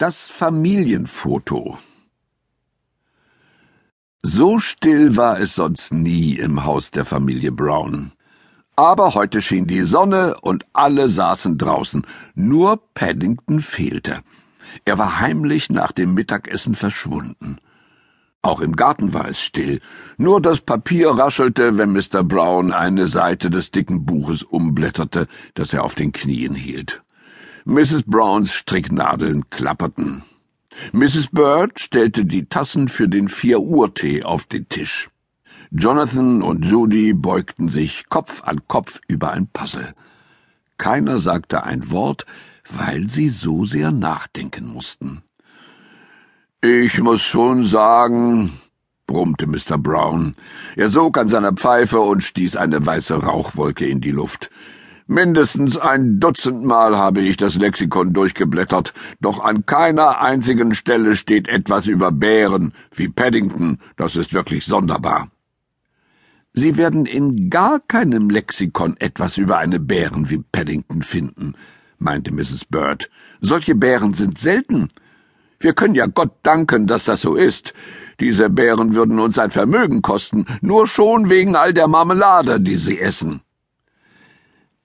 Das Familienfoto So still war es sonst nie im Haus der Familie Brown. Aber heute schien die Sonne und alle saßen draußen, nur Paddington fehlte. Er war heimlich nach dem Mittagessen verschwunden. Auch im Garten war es still, nur das Papier raschelte, wenn Mr. Brown eine Seite des dicken Buches umblätterte, das er auf den Knien hielt. Mrs. Browns Stricknadeln klapperten. Mrs. Bird stellte die Tassen für den Vier-Uhr-Tee auf den Tisch. Jonathan und Judy beugten sich Kopf an Kopf über ein Puzzle. Keiner sagte ein Wort, weil sie so sehr nachdenken mussten. Ich muss schon sagen, brummte Mr. Brown. Er sog an seiner Pfeife und stieß eine weiße Rauchwolke in die Luft. Mindestens ein Dutzend Mal habe ich das Lexikon durchgeblättert, doch an keiner einzigen Stelle steht etwas über Bären, wie Paddington, das ist wirklich sonderbar. Sie werden in gar keinem Lexikon etwas über eine Bären wie Paddington finden, meinte Mrs. Bird. Solche Bären sind selten. Wir können ja Gott danken, dass das so ist. Diese Bären würden uns ein Vermögen kosten, nur schon wegen all der Marmelade, die sie essen.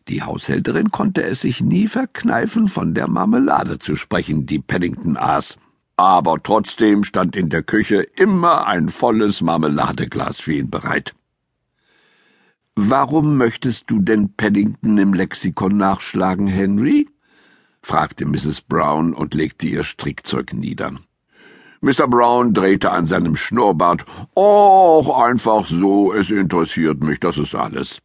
Die Haushälterin konnte es sich nie verkneifen, von der Marmelade zu sprechen, die Paddington aß. Aber trotzdem stand in der Küche immer ein volles Marmeladeglas für ihn bereit. Warum möchtest du denn Paddington im Lexikon nachschlagen, Henry? fragte Mrs. Brown und legte ihr Strickzeug nieder. Mr. Brown drehte an seinem Schnurrbart. Och, einfach so, es interessiert mich, das ist alles.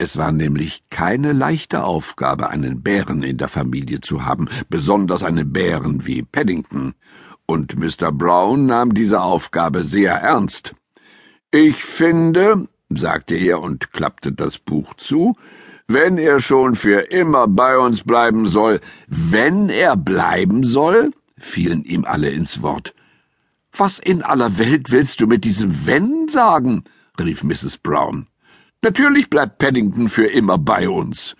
Es war nämlich keine leichte Aufgabe, einen Bären in der Familie zu haben, besonders einen Bären wie Paddington, und Mr. Brown nahm diese Aufgabe sehr ernst. Ich finde, sagte er und klappte das Buch zu, wenn er schon für immer bei uns bleiben soll, wenn er bleiben soll, fielen ihm alle ins Wort. Was in aller Welt willst du mit diesem Wenn sagen? rief Mrs. Brown. Natürlich bleibt Paddington für immer bei uns.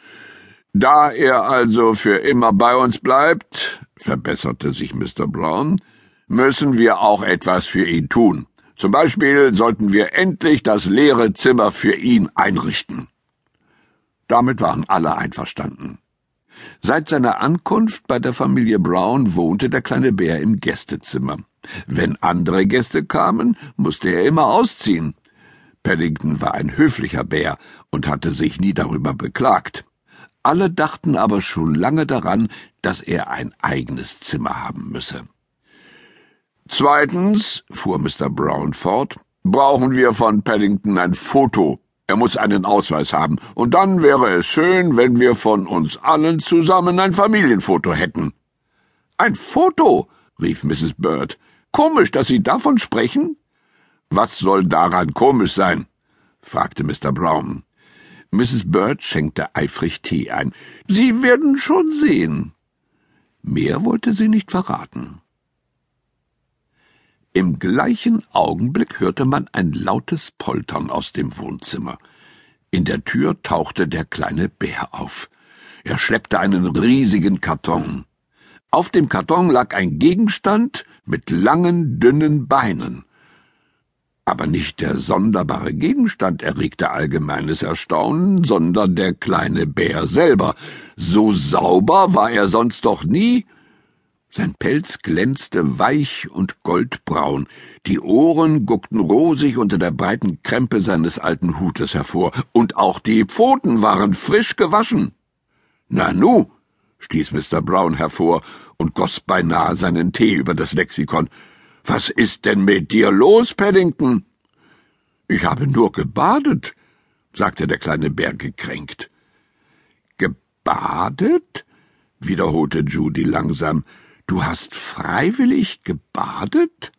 Da er also für immer bei uns bleibt, verbesserte sich Mr. Brown, müssen wir auch etwas für ihn tun. Zum Beispiel sollten wir endlich das leere Zimmer für ihn einrichten. Damit waren alle einverstanden. Seit seiner Ankunft bei der Familie Brown wohnte der kleine Bär im Gästezimmer. Wenn andere Gäste kamen, musste er immer ausziehen. Paddington war ein höflicher Bär und hatte sich nie darüber beklagt. Alle dachten aber schon lange daran, dass er ein eigenes Zimmer haben müsse. Zweitens, fuhr Mr. Brown fort, brauchen wir von Paddington ein Foto. Er muss einen Ausweis haben, und dann wäre es schön, wenn wir von uns allen zusammen ein Familienfoto hätten. Ein Foto? rief Mrs. Bird. Komisch, dass Sie davon sprechen? Was soll daran komisch sein? fragte Mr. Brown. Mrs. Bird schenkte eifrig Tee ein. Sie werden schon sehen. Mehr wollte sie nicht verraten. Im gleichen Augenblick hörte man ein lautes Poltern aus dem Wohnzimmer. In der Tür tauchte der kleine Bär auf. Er schleppte einen riesigen Karton. Auf dem Karton lag ein Gegenstand mit langen, dünnen Beinen. Aber nicht der sonderbare Gegenstand erregte allgemeines Erstaunen, sondern der kleine Bär selber. So sauber war er sonst doch nie. Sein Pelz glänzte weich und goldbraun, die Ohren guckten rosig unter der breiten Krempe seines alten Hutes hervor, und auch die Pfoten waren frisch gewaschen. Nanu, stieß Mr. Brown hervor und goss beinahe seinen Tee über das Lexikon. Was ist denn mit dir los, Paddington? Ich habe nur gebadet, sagte der kleine Bär gekränkt. Gebadet? wiederholte Judy langsam. Du hast freiwillig gebadet?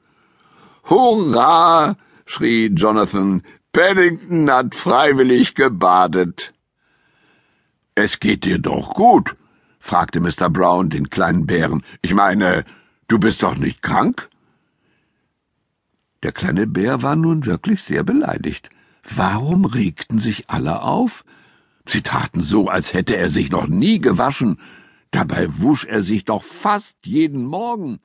Hurra! schrie Jonathan. Paddington hat freiwillig gebadet. Es geht dir doch gut, fragte Mr. Brown den kleinen Bären. Ich meine, du bist doch nicht krank? Der kleine Bär war nun wirklich sehr beleidigt. Warum regten sich alle auf? Sie taten so, als hätte er sich noch nie gewaschen. Dabei wusch er sich doch fast jeden Morgen.